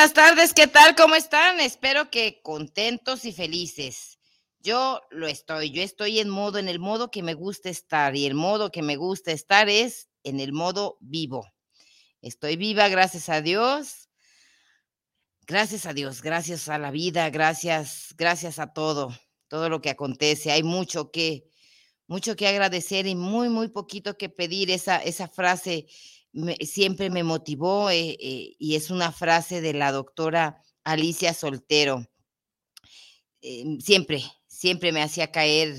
buenas tardes, ¿qué tal? ¿Cómo están? Espero que contentos y felices. Yo lo estoy, yo estoy en modo, en el modo que me gusta estar y el modo que me gusta estar es en el modo vivo. Estoy viva, gracias a Dios. Gracias a Dios, gracias a la vida, gracias, gracias a todo, todo lo que acontece. Hay mucho que, mucho que agradecer y muy, muy poquito que pedir. Esa, esa frase siempre me motivó eh, eh, y es una frase de la doctora Alicia Soltero. Em, siempre, siempre me hacía caer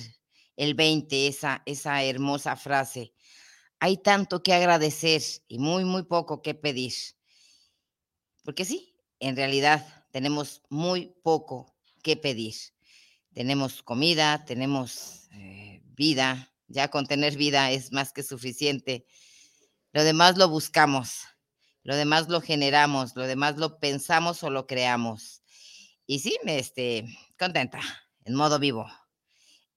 el 20 esa, esa hermosa frase. Hay tanto que agradecer y muy, muy poco que pedir. Porque sí, en realidad tenemos muy poco que pedir. Tenemos comida, tenemos eh, vida, ya con tener vida es más que suficiente lo demás lo buscamos, lo demás lo generamos, lo demás lo pensamos o lo creamos. Y sí, este, contenta, en modo vivo,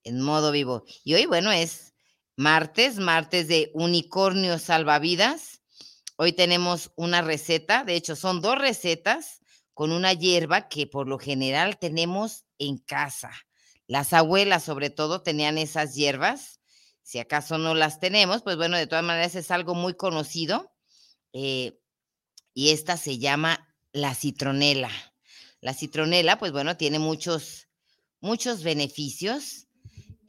en modo vivo. Y hoy, bueno, es martes, martes de unicornio salvavidas. Hoy tenemos una receta, de hecho son dos recetas con una hierba que por lo general tenemos en casa. Las abuelas sobre todo tenían esas hierbas si acaso no las tenemos, pues bueno, de todas maneras es algo muy conocido. Eh, y esta se llama la citronela. La citronela, pues bueno, tiene muchos, muchos beneficios.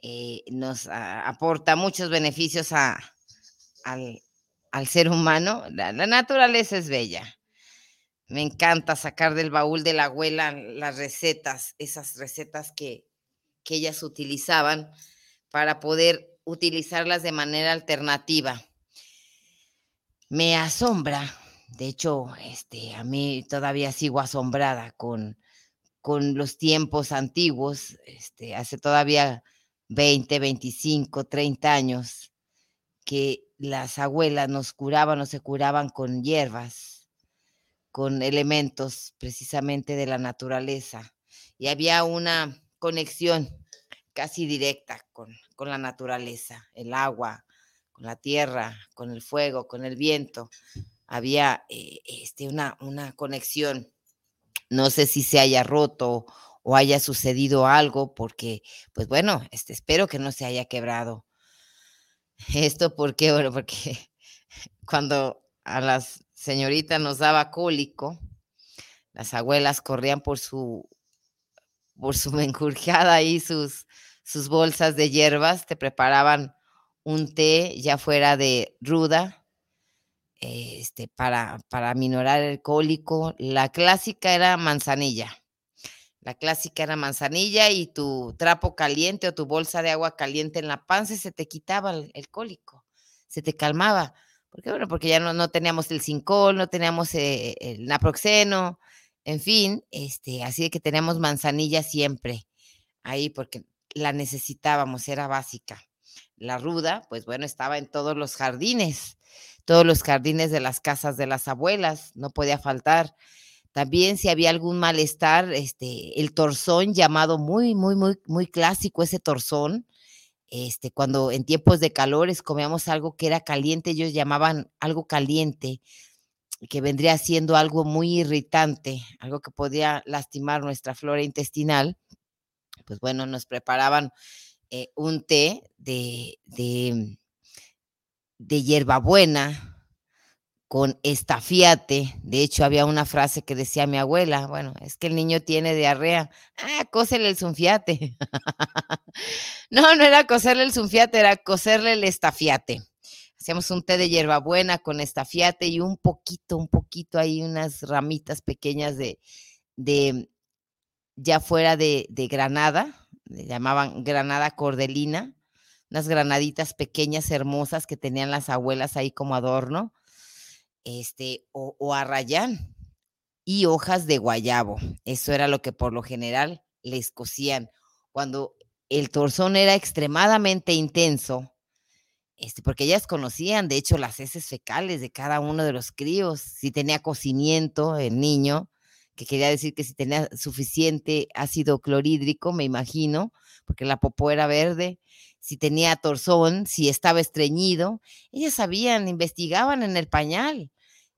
Eh, nos aporta muchos beneficios a, al, ser humano. La, naturaleza es bella. Me encanta sacar del baúl de la abuela las recetas, esas recetas que, que ellas utilizaban para poder utilizarlas de manera alternativa. Me asombra, de hecho, este, a mí todavía sigo asombrada con, con los tiempos antiguos, este, hace todavía 20, 25, 30 años, que las abuelas nos curaban o se curaban con hierbas, con elementos precisamente de la naturaleza. Y había una conexión casi directa con, con la naturaleza, el agua, con la tierra, con el fuego, con el viento. Había eh, este, una, una conexión. No sé si se haya roto o haya sucedido algo, porque, pues bueno, este, espero que no se haya quebrado. Esto porque, bueno, porque cuando a las señoritas nos daba cólico, las abuelas corrían por su, por su menjurjada y sus, sus bolsas de hierbas, te preparaban un té ya fuera de ruda, este, para, para minorar el cólico. La clásica era manzanilla. La clásica era manzanilla y tu trapo caliente o tu bolsa de agua caliente en la panza se te quitaba el, cólico, se te calmaba. Porque, bueno, porque ya no, no teníamos el cincol, no teníamos eh, el naproxeno, en fin, este, así de que teníamos manzanilla siempre ahí, porque la necesitábamos, era básica. La ruda, pues bueno, estaba en todos los jardines, todos los jardines de las casas de las abuelas, no podía faltar. También si había algún malestar, este, el torzón llamado muy, muy, muy, muy clásico, ese torzón, este, cuando en tiempos de calores comíamos algo que era caliente, ellos llamaban algo caliente, que vendría siendo algo muy irritante, algo que podía lastimar nuestra flora intestinal pues bueno, nos preparaban eh, un té de, de, hierbabuena con estafiate. De hecho, había una frase que decía mi abuela, bueno, es que el niño tiene diarrea. Ah, cósele el sunfiate. no, no era coserle el sunfiate, era coserle el estafiate. Hacíamos un té de hierbabuena con estafiate y un poquito, un poquito ahí, unas ramitas pequeñas de, de, ya fuera de, granada, le llamaban granada cordelina, unas granaditas pequeñas, hermosas que tenían las abuelas ahí como adorno, este, o, o arrayán y hojas de guayabo. Eso era lo que por lo general les cocían. cuando el torzón era extremadamente intenso, este, porque ellas conocían, de hecho, las heces fecales de cada uno de los críos, si tenía cocimiento el niño, que quería decir que si tenía suficiente ácido clorhídrico, me imagino, porque la popó era verde, si tenía torzón, si estaba estreñido, ellas sabían, investigaban en el pañal,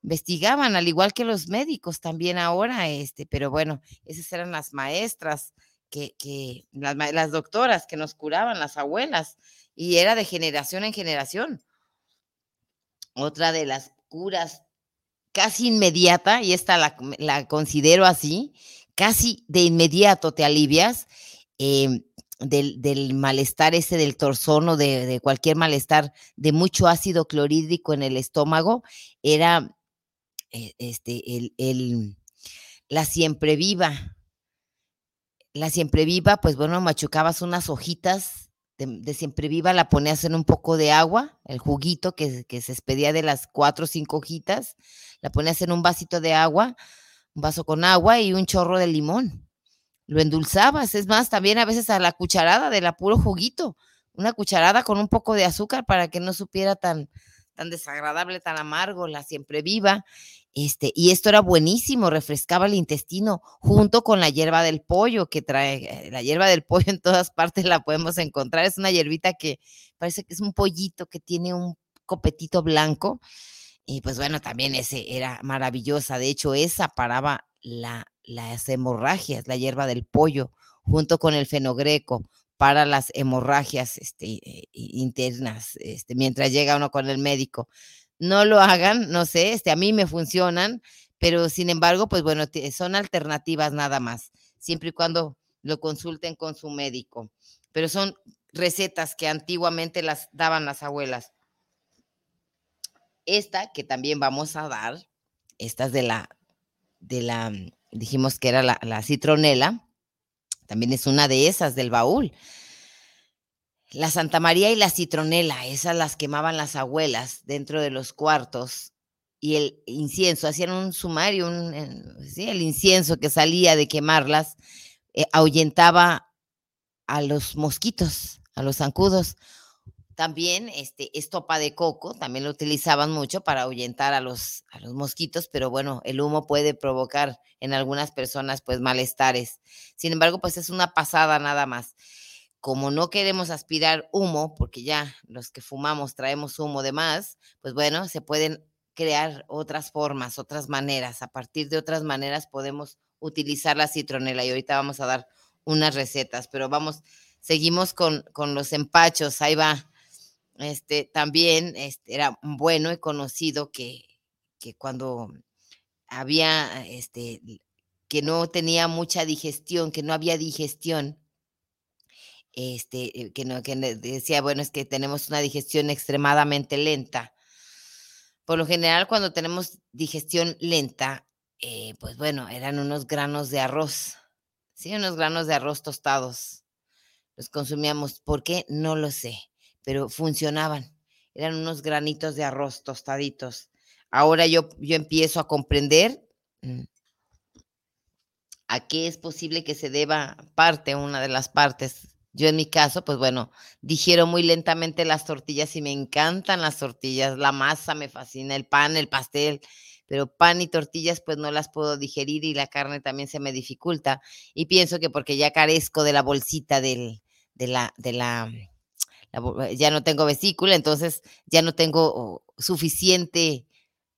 investigaban, al igual que los médicos también ahora, este, pero bueno, esas eran las maestras, que, las doctoras que nos curaban, las abuelas, y era de generación en generación. Otra de las curas casi inmediata, y esta la, considero así, casi de inmediato te alivias em, del, malestar ese del torzón o de, cualquier malestar de mucho ácido clorhídrico en el estómago, era eh, este, el, la siempre viva. La siempre viva, pues bueno, machucabas unas hojitas de, siempre viva, la ponías en un poco de agua, el juguito que, que se expedía de las cuatro o cinco hojitas, la ponías en un vasito de agua, un vaso con agua y un chorro de limón. Lo endulzabas, es más, también a veces a la cucharada del puro juguito, una cucharada con un poco de azúcar para que no supiera tan, tan desagradable, tan amargo, la siempre viva. Este, y esto era buenísimo, refrescaba el intestino junto con la hierba del pollo que trae, eh, la hierba del pollo en todas partes la podemos encontrar, es una hierbita que parece que es un pollito que tiene un copetito blanco y pues bueno, también ese era maravillosa, de hecho esa paraba la, las hemorragias, la hierba del pollo junto con el fenogreco para las hemorragias este, eh, internas, este, mientras llega uno con el médico no lo hagan, no sé, este, a mí me funcionan, pero sin embargo, pues bueno, son alternativas nada más, siempre y cuando lo consulten con su médico. Pero son recetas que antiguamente las daban las abuelas. Esta que también vamos a dar, esta es de la, de la, dijimos que era la, la citronela, también es una de esas del baúl. La Santa María y la citronela, esas las quemaban las abuelas dentro de los cuartos y el incienso, hacían un sumario, ¿sí? el incienso que salía de quemarlas eh, ahuyentaba a los mosquitos, a los zancudos. También este, estopa de coco, también lo utilizaban mucho para ahuyentar a los, a los mosquitos, pero bueno, el humo puede provocar en algunas personas pues malestares. Sin embargo, pues es una pasada nada más como no queremos aspirar humo, porque ya los que fumamos traemos humo de más, pues bueno, se pueden crear otras formas, otras maneras. A partir de otras maneras podemos utilizar la citronela y ahorita vamos a dar unas recetas, pero vamos, seguimos con, con los empachos, ahí va. Este también este, era bueno y conocido que, que cuando había este que no tenía mucha digestión, que no había digestión, este, eh, que, no, que decía, bueno, es que tenemos una digestión extremadamente lenta. Por lo general, cuando tenemos digestión lenta, eh, pues bueno, eran unos granos de arroz, sí, unos granos de arroz tostados. Los consumíamos. ¿Por qué? No lo sé, pero funcionaban. Eran unos granitos de arroz tostaditos. Ahora yo, yo empiezo a comprender mm, a qué es posible que se deba parte, una de las partes yo en mi caso, pues bueno, digiero muy lentamente las tortillas y me encantan las tortillas, la masa me fascina, el pan, el pastel, pero pan y tortillas pues no las puedo digerir y la carne también se me dificulta y pienso que porque ya carezco de la bolsita del, de la, de la, ya no tengo vesícula, entonces ya no tengo suficiente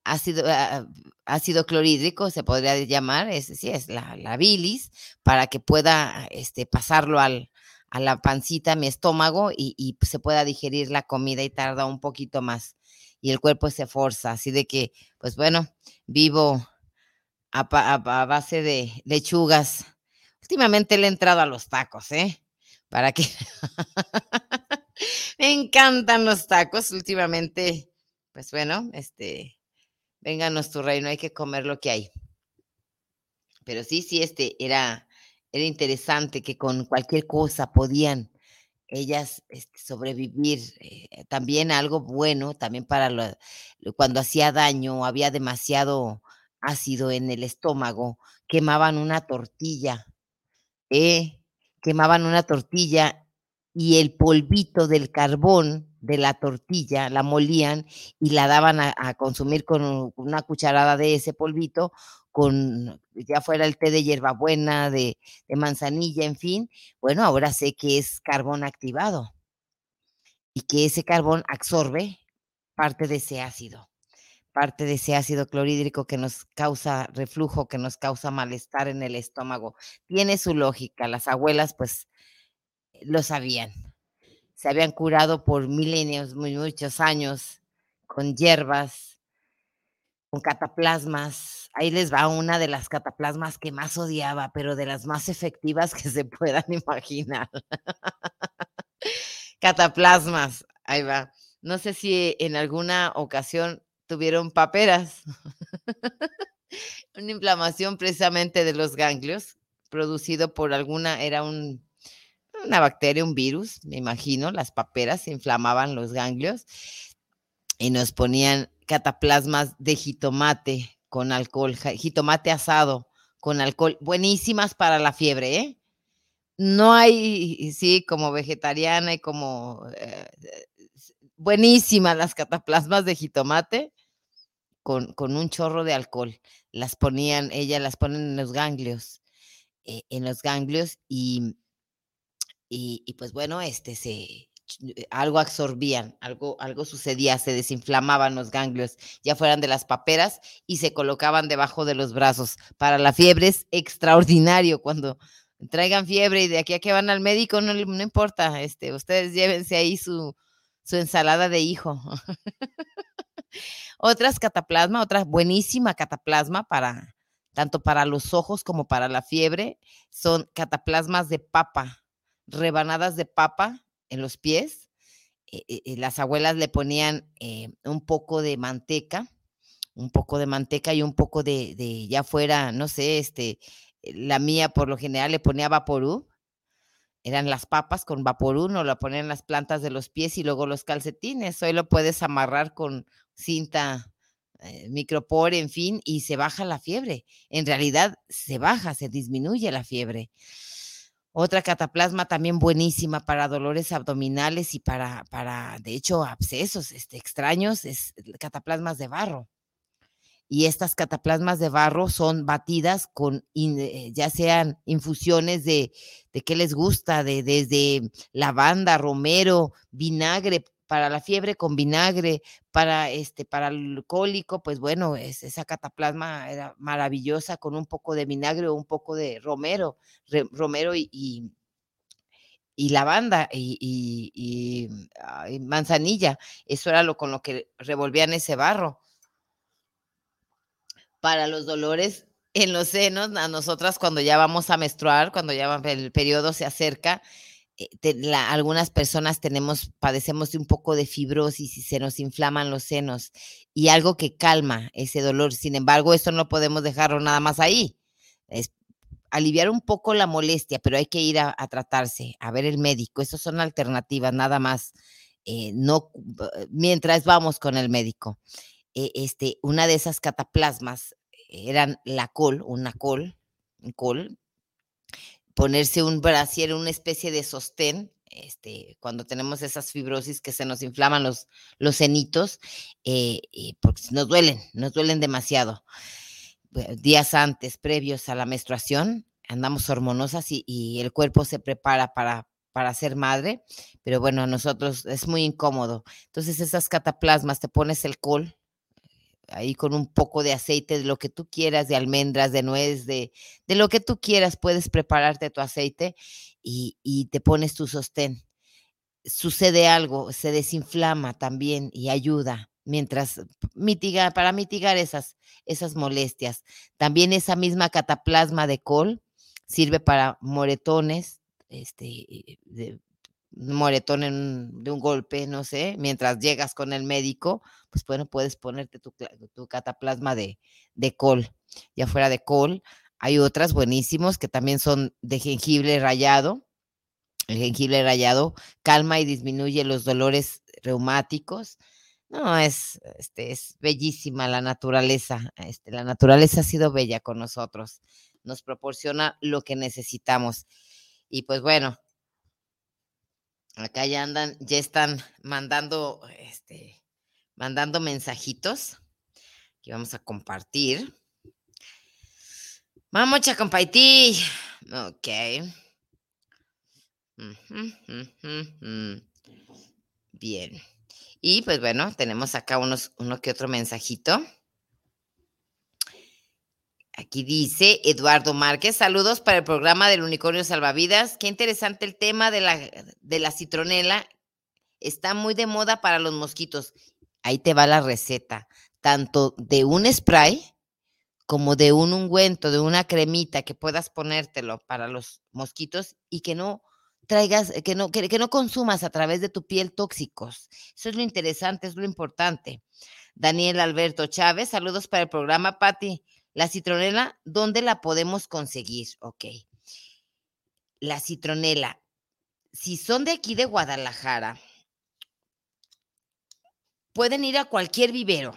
ácido, ah, ácido clorhídrico, se podría llamar, es, sí, es la, la bilis, para que pueda este, pasarlo al, a la pancita, a mi estómago y, se pueda digerir la comida y tarda un poquito más y el cuerpo se forza. Así de que, pues bueno, vivo a, base de lechugas. Últimamente le he entrado a los tacos, ¿eh? Para que... Me encantan los tacos últimamente. Pues bueno, este, vénganos tu reino, hay que comer lo que hay. Pero sí, sí, este era era interesante que con cualquier cosa podían ellas este, sobrevivir. Eh, también algo bueno, también para cuando hacía daño, había demasiado ácido en el estómago, quemaban una tortilla. ¿eh? quemaban una tortilla y el polvito del carbón de la tortilla la molían y la daban a, consumir con una cucharada de ese polvito, con ya fuera el té de hierbabuena, de, manzanilla, en fin. Bueno, ahora sé que es carbón activado y que ese carbón absorbe parte de ese ácido, parte de ese ácido clorhídrico que nos causa reflujo, que nos causa malestar en el estómago. Tiene su lógica, las abuelas pues lo sabían. Se habían curado por milenios, muy, muchos años, con hierbas, con cataplasmas. Ahí les va una de las cataplasmas que más odiaba, pero de las más efectivas que se puedan imaginar. cataplasmas, ahí va. No sé si en alguna ocasión tuvieron paperas. una inflamación precisamente de los ganglios, producido por alguna, era un una bacteria, un virus, me imagino, las paperas inflamaban los ganglios y nos ponían cataplasmas de jitomate con alcohol, jitomate asado con alcohol, buenísimas para la fiebre, ¿eh? No hay, sí, como vegetariana y como eh, buenísimas las cataplasmas de jitomate con, con, un chorro de alcohol. Las ponían, ellas las ponen en los ganglios, eh, en los ganglios y y, pues bueno, este se eh, algo absorbían, algo, algo sucedía, se desinflamaban los ganglios, ya fueran de las paperas y se colocaban debajo de los brazos. Para la fiebre es extraordinario cuando traigan fiebre y de aquí a que van al médico, no, no importa, este, ustedes llévense ahí su, su ensalada de hijo. Otras cataplasma, otra buenísima cataplasma para tanto para los ojos como para la fiebre, son cataplasmas de papa rebanadas de papa en los pies. Eh, eh, eh, las abuelas le ponían un poco de manteca, un poco de manteca y un poco de, de, ya fuera, no sé, este, la mía por lo general le ponía vaporú, eran las papas con vaporú, no lo ponían las plantas de los pies y luego los calcetines. Hoy lo puedes amarrar con cinta micropore, en fin, y se baja la fiebre. En realidad se baja, se disminuye la fiebre. Otra cataplasma también buenísima para dolores abdominales y para, para de hecho, abscesos este, extraños, es cataplasmas de barro. Y estas cataplasmas de barro son batidas con, eh, ya sean infusiones de, de qué les gusta, de, desde lavanda, romero, vinagre, para la fiebre con vinagre, para este, para el cólico, pues bueno, es, esa cataplasma era maravillosa con un poco de vinagre o un poco de romero, romero y, y, lavanda y, manzanilla. Eso era lo con lo que revolvían ese barro. Para los dolores en los senos, a nosotras cuando ya vamos a menstruar, cuando ya el periodo se acerca, eh, algunas personas tenemos, padecemos de un poco de fibrosis y se nos inflaman los senos y algo que calma ese dolor. Sin embargo, eso no podemos dejarlo nada más ahí. Es aliviar un poco la molestia, pero hay que ir a, tratarse, a ver el médico. Esas son alternativas, nada más. Eh, no, mientras vamos con el médico. Eh, este, una de esas cataplasmas eran la col, una col, col, ponerse un brasier, una especie de sostén, este, cuando tenemos esas fibrosis que se nos inflaman los, los cenitos, eh, porque nos duelen, nos duelen demasiado. Días antes, previos a la menstruación, andamos hormonosas y, el cuerpo se prepara para, para ser madre, pero bueno, a nosotros es muy incómodo. Entonces esas cataplasmas, te pones el col, ahí con un poco de aceite, de lo que tú quieras, de almendras, de nuez, de, de lo que tú quieras, puedes prepararte tu aceite y, y, te pones tu sostén. Sucede algo, se desinflama también y ayuda mientras mitiga, para mitigar esas, esas molestias. También esa misma cataplasma de col sirve para moretones, este, de, moretón de un golpe, no sé, mientras llegas con el médico, pues bueno, puedes ponerte tu, cataplasma de, de, col. Ya fuera de col, hay otras buenísimos que también son de jengibre rayado. El jengibre rayado calma y disminuye los dolores reumáticos. No, es, este, es bellísima la naturaleza. Este, la naturaleza ha sido bella con nosotros. Nos proporciona lo que necesitamos. Y pues bueno, acá ya andan, ya están mandando, este, mandando mensajitos que vamos a compartir. Vamos a compartir. Ok. Bien. Y pues bueno, tenemos acá unos, uno que otro mensajito. Aquí dice Eduardo Márquez, saludos para el programa del Unicornio Salvavidas. Qué interesante el tema de la, de la citronela. Está muy de moda para los mosquitos. Ahí te va la receta, tanto de un spray como de un ungüento, de una cremita que puedas ponértelo para los mosquitos y que no traigas, que no, que, no consumas a través de tu piel tóxicos. Eso es lo interesante, es lo importante. Daniel Alberto Chávez, saludos para el programa, Patti. La citronela, ¿dónde la podemos conseguir? Ok. La citronela, si son de aquí de Guadalajara, pueden ir a cualquier vivero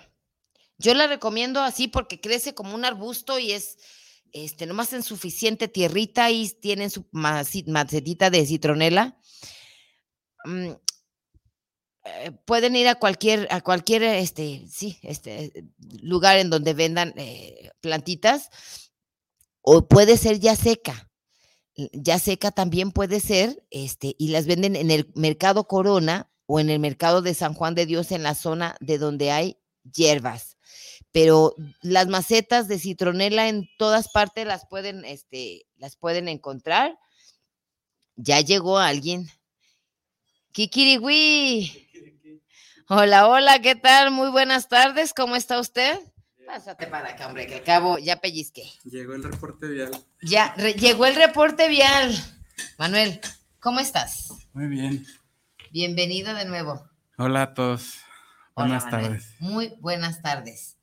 yo la recomiendo así porque crece como un arbusto y es este, nomás en suficiente tierrita y tienen su macetita de citronela. Eh, pueden ir a cualquier, a cualquier este, sí, este, lugar en donde vendan eh, plantitas o puede ser ya seca. Ya seca también puede ser, este, y las venden en el mercado Corona o en el mercado de San Juan de Dios en la zona de donde hay hierbas pero las macetas de citronela en todas partes las pueden, este, las pueden encontrar. Ya llegó alguien. Kikiriwi. Hola, hola, ¿qué tal? Muy buenas tardes, ¿cómo está usted? Pásate para acá, hombre, que al cabo ya pellizqué. Llegó el reporte vial. Ya, llegó el reporte vial. Manuel, ¿cómo estás? Muy bien. Bienvenido de nuevo. Hola a todos. Buenas tardes. Muy buenas tardes.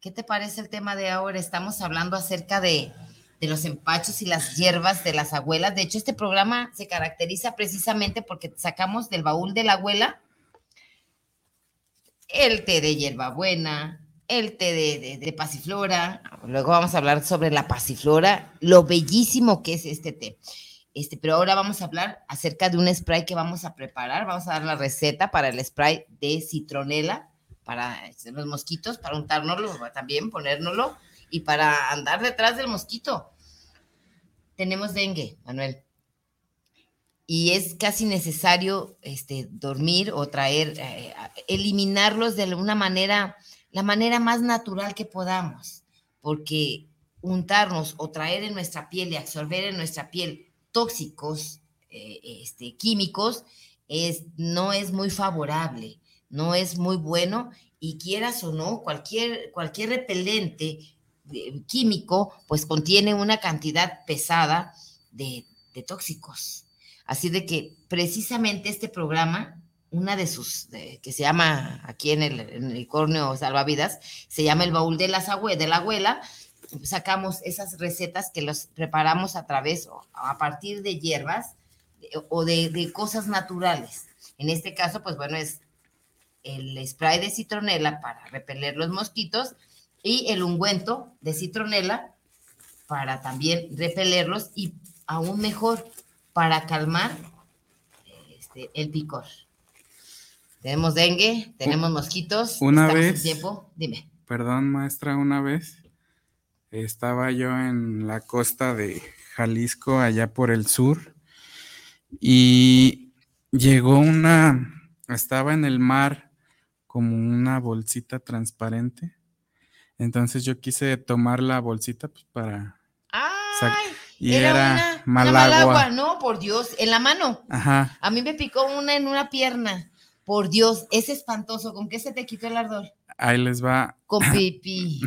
¿Qué te parece el tema de ahora? Estamos hablando acerca de, los empachos y las hierbas de las abuelas. De hecho, este programa se caracteriza precisamente porque sacamos del baúl de la abuela el té de hierbabuena, el té de, de, pasiflora. Luego vamos a hablar sobre la pasiflora, lo bellísimo que es este té. Este, pero ahora vamos a hablar acerca de un spray que vamos a preparar. Vamos a dar la receta para el spray de citronela para los mosquitos, para untárnoslo también, ponérnoslo y para andar detrás del mosquito. Tenemos dengue, Manuel. Y es casi necesario este, dormir o traer, eh, eliminarlos de una manera, la manera más natural que podamos, porque untarnos o traer en nuestra piel y absorber en nuestra piel tóxicos, eh, este, químicos, es, no es muy favorable no es muy bueno y quieras o no, cualquier, cualquier repelente eh, químico pues contiene una cantidad pesada de, tóxicos. Así de que precisamente este programa, una de sus, que se llama aquí en el, en Corneo Salvavidas, se llama el baúl de, las de la abuela, sacamos esas recetas que los preparamos a través, a partir de hierbas o de, de cosas naturales. En este caso, pues bueno, es el spray de citronela para repeler los mosquitos y el ungüento de citronela para también repelerlos y aún mejor para calmar este, el picor. Tenemos dengue, tenemos mosquitos. Una vez. Tiempo. Dime. Perdón, maestra, una vez estaba yo en la costa de Jalisco, allá por el sur, y llegó una, estaba en el mar como una bolsita transparente. Entonces yo quise tomar la bolsita pues, para... ¡Ay! Y era, mal, agua. No, por Dios, en la mano. Ajá. A mí me picó una en una pierna. Por Dios, es espantoso. ¿Con qué se te quitó el ardor? Ahí les va. Con pipí.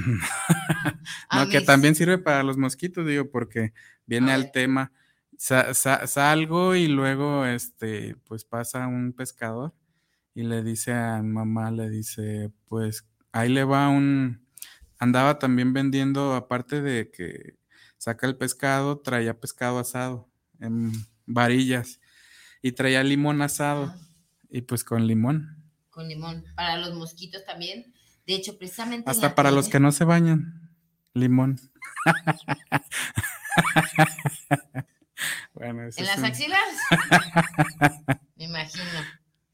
no, que también sirve para los mosquitos, digo, porque viene al tema. salgo y luego, este, pues pasa un pescador y le dice a mamá, le dice, pues ahí le va un, andaba también vendiendo, aparte de que saca el pescado, traía pescado asado en varillas y traía limón asado y pues con limón. Con limón, para los mosquitos también. De hecho, precisamente... Hasta para los que no se bañan, limón. Bueno, ¿En las axilas? Me imagino.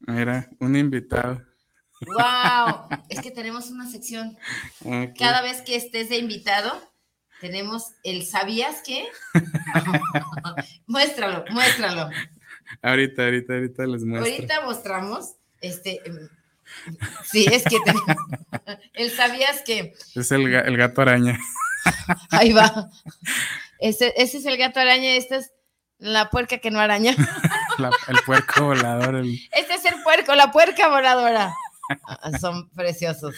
Mira, un invitado. ¡Wow! Es que tenemos una sección. Cada vez que estés de invitado, tenemos el ¿sabías qué? muéstralo, muéstralo. Ahorita, ahorita, ahorita les muestro. Ahorita mostramos, este, em, sí, es que el ¿sabías qué? Es el, gato araña. Ahí va. Ese, ese es el gato araña, esta es la puerca que no araña. el puerco volador. Este es el puerco, la puerca voladora. Ah, son preciosos.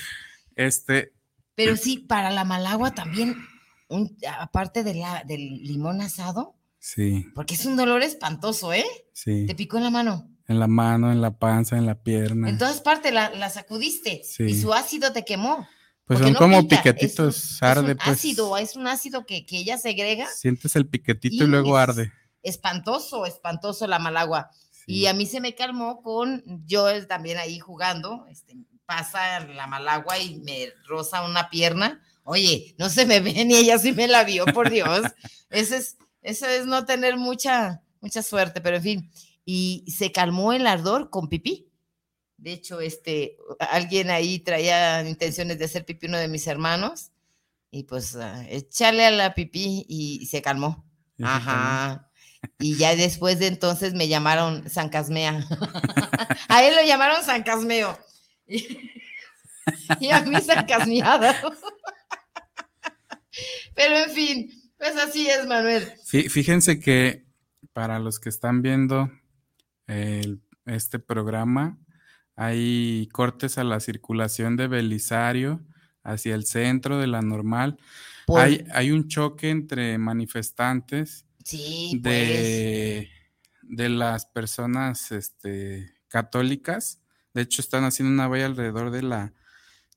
Este. Pero sí, para la malagua también, aparte de la, del limón asado. Sí. Porque es un dolor espantoso, ¿eh? Sí. ¿Te picó en la mano? En la mano, en la panza, en la pierna. En todas partes la, sacudiste. Sí. Y su ácido te quemó. Pues son como piquetitos, arde. Es un pues. ácido, es un ácido que, ella segrega. Sientes el piquetito y, luego arde. Espantoso, espantoso la malagua. Y a mí se me calmó con yo también ahí jugando, este, pasa la malagua y me roza una pierna. Oye, no se me ve ni ella sí me la vio, por Dios. Eso es, eso es no tener mucha, mucha suerte, pero en fin. Y se calmó el ardor con pipí. De hecho, este, alguien ahí traía intenciones de hacer pipí uno de mis hermanos. Y pues, uh, échale a la pipí y se calmó. Ajá. Y ya después de entonces me llamaron San Casmea. a él lo llamaron San Casmeo. Y, a mí San Casmeada. Pero en fin, pues así es, Manuel. Fíjense que para los que están viendo este programa, hay cortes a la circulación de Belisario hacia el centro de la normal. Hay, hay un choque entre manifestantes Sí, de, pues. de las personas este, católicas. De hecho, están haciendo una valla alrededor de la,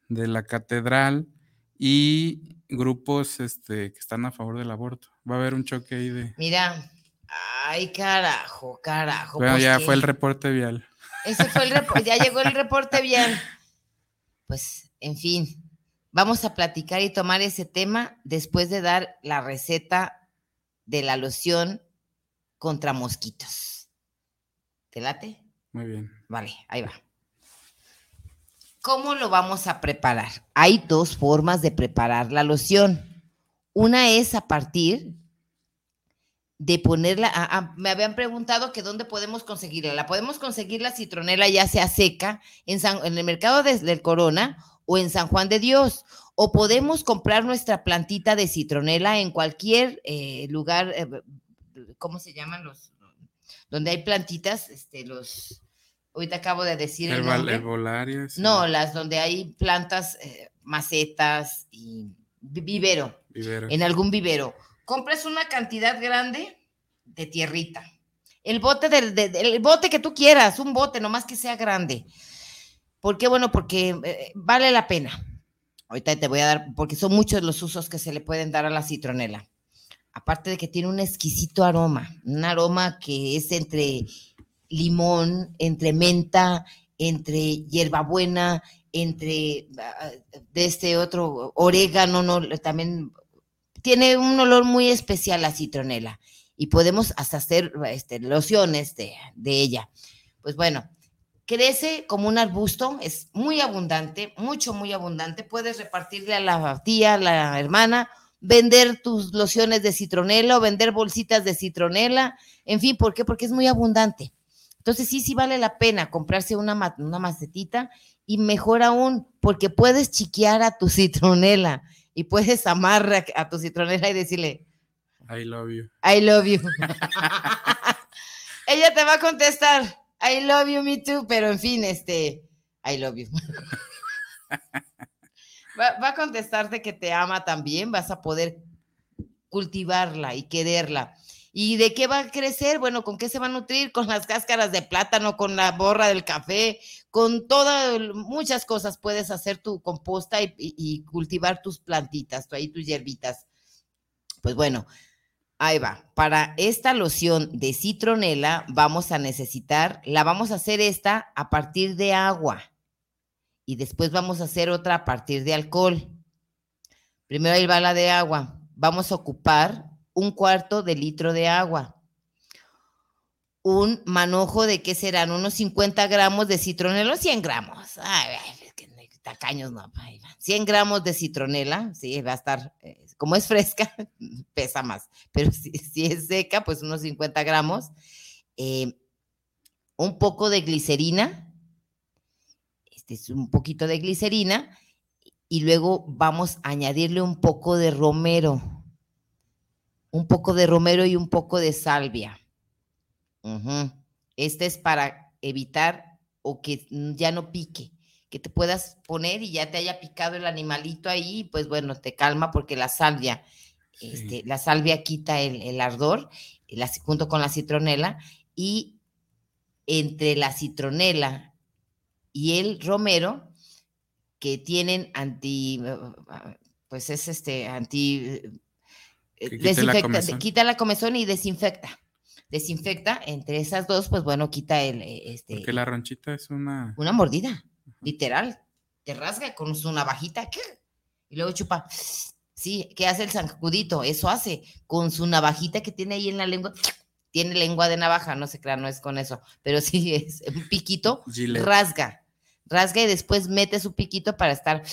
de la catedral y grupos este, que están a favor del aborto. Va a haber un choque ahí de. Mira, ay, carajo, carajo. Bueno, ya fue el reporte vial. Ese fue el reporte, ya llegó el reporte vial. Pues, en fin, vamos a platicar y tomar ese tema después de dar la receta de la loción contra mosquitos. ¿Te late? Muy bien. Vale, ahí va. ¿Cómo lo vamos a preparar? Hay dos formas de preparar la loción. Una es a partir de ponerla, me habían preguntado que dónde podemos conseguirla. La podemos conseguir la citronela ya sea seca en, en el mercado del Corona o en San Juan de Dios o podemos comprar nuestra plantita de citronela en cualquier eh, lugar, eh, ¿cómo se llaman los? Donde hay plantitas, este, los, ahorita acabo de decir el, No, las donde hay plantas, eh, macetas y vivero, vivero. En algún vivero. Compras una cantidad grande de tierrita. El bote del, el bote que tú quieras, un bote, nomás que sea grande. ¿Por qué? Bueno, porque vale la pena Ahorita te voy a dar, porque son muchos los usos que se le pueden dar a la citronela. Aparte de que tiene un exquisito aroma, un aroma que es entre limón, entre menta, entre hierbabuena, entre ah, de este otro orégano, no, también tiene un olor muy especial la citronela y podemos hasta hacer este, lociones de, de ella. Pues bueno, crece como un arbusto, es muy abundante, mucho, muy abundante. Puedes repartirle a la tía, a la hermana, vender tus lociones de citronela o vender bolsitas de citronela, en fin, ¿por qué? Porque es muy abundante. Entonces sí, sí vale la pena comprarse una, una macetita y mejor aún, porque puedes chiquear a tu citronela y puedes amarrar a tu citronela y decirle, I love you. I love you. Ella te va a contestar, I love you, me too, pero en fin, este, I love you. va, a contestarte que te ama también, vas a poder cultivarla y quererla. ¿Y de qué va a crecer? Bueno, ¿con qué se va a nutrir? Con las cáscaras de plátano, con la borra del café, con todas, muchas cosas puedes hacer tu composta y, cultivar tus plantitas, ahí tus hierbitas. Pues bueno, Ahí va. Para esta loción de citronela vamos a necesitar, la vamos a hacer esta a partir de agua y después vamos a hacer otra a partir de alcohol. Primero ahí va la de agua. Vamos a ocupar un cuarto de litro de agua. un manojo de qué serán, unos 50 gramos de citronela, 100 gramos. Ay, tacaños no, 100 gramos de citronela, sí, va a estar, eh, como es fresca, pesa más, pero si, es seca, pues unos 50 gramos. Eh, un poco de glicerina, este es un poquito de glicerina, y luego vamos a añadirle un poco de romero, un poco de romero y un poco de salvia. Este es para evitar o que ya no pique, que te puedas poner y ya te haya picado el animalito ahí, pues bueno, te calma porque la salvia, este, la salvia quita el, ardor, junto con la citronela, y entre la citronela y el romero, que tienen anti, pues es este, anti, desinfecta, quita la comezón y desinfecta desinfecta, entre esas dos, pues bueno, quita el... Eh, este, Porque la ronchita es una... Una mordida, literal. Te rasga con su navajita, ¿qué? Y luego chupa. Sí, ¿qué hace el zancudito? Eso hace, con su navajita que tiene ahí en la lengua. Tiene lengua de navaja, no se crea, no es con eso, pero sí es un piquito, rasga, rasga y después mete su piquito para estar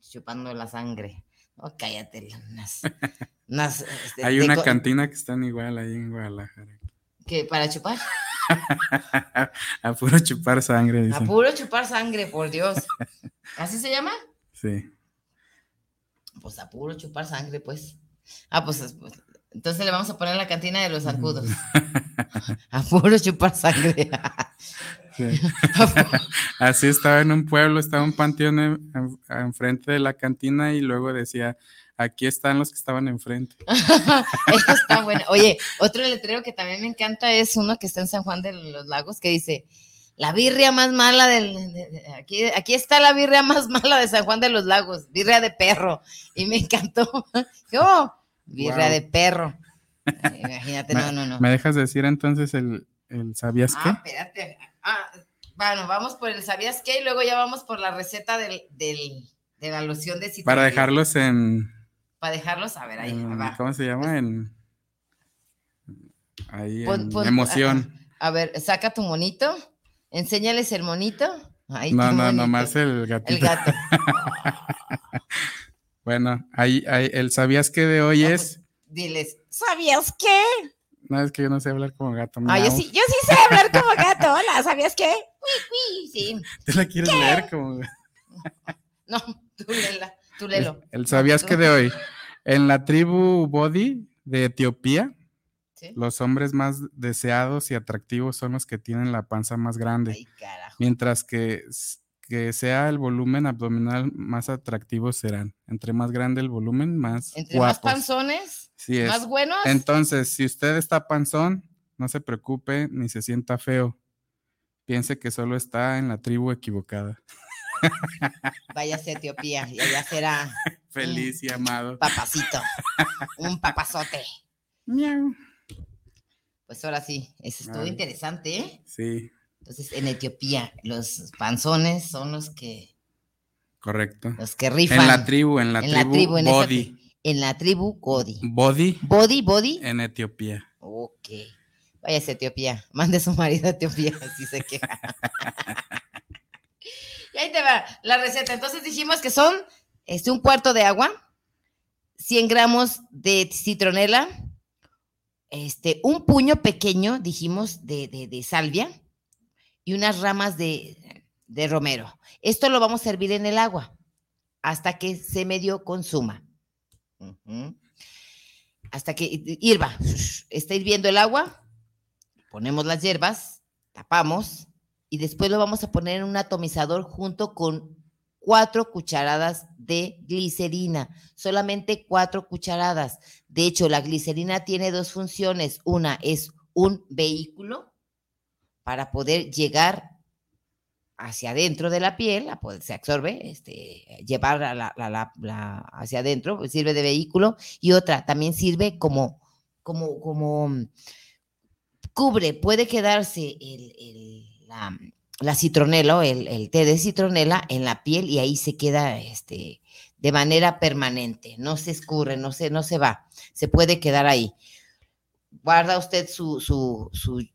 chupando la sangre. Oh, cállate, este, Hay una cantina que están igual ahí en Guadalajara. ¿Para chupar? a puro chupar sangre. Dicen. A puro chupar sangre, por Dios. ¿Así se llama? Sí. Pues a puro chupar sangre, pues. Ah, pues, pues entonces le vamos a poner la cantina de los zancudos. a puro chupar sangre. Así estaba en un pueblo, estaba un panteón enfrente de la cantina y luego decía, aquí están los que estaban enfrente. Eso está bueno. Oye, otro letrero que también me encanta es uno que está en San Juan de los Lagos que dice, la birria más mala del... aquí, aquí está la birria más mala de San Juan de los Lagos, birria de perro. Y me encantó. ¿Cómo? Birria de perro. Imagínate, no, no, no. ¿Me dejas decir entonces el, ¿sabías qué? Ah, espérate. Ah, bueno, vamos por el ¿sabías qué? Y luego ya vamos por la receta del, del, de la loción de Para dejarlos en... Para dejarlos, a ver, ahí va. ¿Cómo se llama? En... Ahí, en emoción. A, ver, saca tu monito, enséñales el monito. no, no, nomás el gatito. El gato. bueno, ahí, ahí, el ¿sabías qué de hoy es? Pues, diles, ¿sabías qué? No, es que yo no sé hablar como gato. Ah, yo sí, yo sí sé hablar como gato. Hola, ¿sabías qué? Sí. ¿Tú la quieres leer como No, tú léela, tú léelo. El, ¿Sabías qué de hoy? En la tribu Bodi de Etiopía, los hombres más deseados y atractivos son los que tienen la panza más grande. Ay, carajo. Mientras que, que sea el volumen abdominal más atractivo serán. Entre más grande el volumen, más Entre más panzones ¿Más buenos? Entonces, si usted está panzón, no se preocupe ni se sienta feo. Piense que solo está en la tribu equivocada. Váyase a Etiopía y allá será. Feliz y amado. Papacito. un papazote. Miau. Pues ahora sí, eso estuvo interesante, ¿eh? Sí. Entonces, en Etiopía, los panzones son los que. Correcto. Los que rifan. En la tribu, en la tribu, body en la tribu Godi. Body. Body, Body. En Etiopía. Ok. Vaya a Etiopía. Mande a su marido a Etiopía, así se queja. Ahí te va la receta. Entonces dijimos que son este, un cuarto de agua, 100 gramos de citronela, este, un puño pequeño, dijimos, de, de, salvia y unas ramas de, de romero. Esto lo vamos a servir en el agua hasta que se medio consuma. Hasta que hirva, está hirviendo el agua, ponemos las hierbas, tapamos y después lo vamos a poner en un atomizador junto con cuatro cucharadas de glicerina, solamente cuatro cucharadas. De hecho, la glicerina tiene dos funciones. Una es un vehículo para poder llegar hacia adentro de la piel, se absorbe, este, llevar hacia adentro, pues, sirve de vehículo, y otra, también sirve como, como, como cubre, puede quedarse la, citronela o el, té de citronela en la piel y ahí se queda este, de manera permanente, no se escurre, no se, no se va, se puede quedar ahí. Guarda usted su, su, su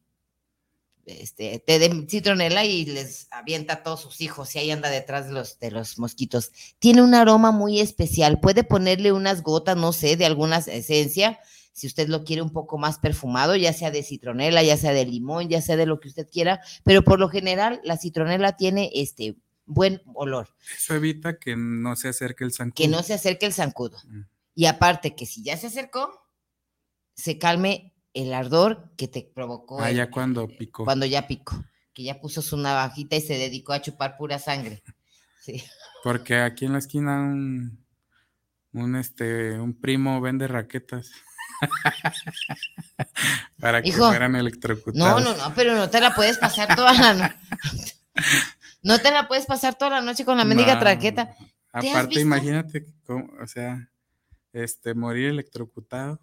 este, té de citronela y les avienta a todos sus hijos y ahí anda detrás de los, de los mosquitos. Tiene un aroma muy especial. Puede ponerle unas gotas, no sé, de alguna esencia, si usted lo quiere un poco más perfumado, ya sea de citronela, ya sea de limón, ya sea de lo que usted quiera, pero por lo general la citronela tiene este buen olor. Eso evita que no se acerque el zancudo. Que no se acerque el zancudo. Mm. Y aparte que si ya se acercó, se calme el ardor que te provocó. Ah, ya cuando picó. Cuando ya picó, que ya puso su navajita y se dedicó a chupar pura sangre. Sí. Porque aquí en la esquina un, un, este, un primo vende raquetas. Para que fueran electrocutados. No, no, no, pero no te la puedes pasar toda la noche. no te la puedes pasar toda la noche con la mendiga traqueta. Aparte, imagínate, o sea, este, morir electrocutado.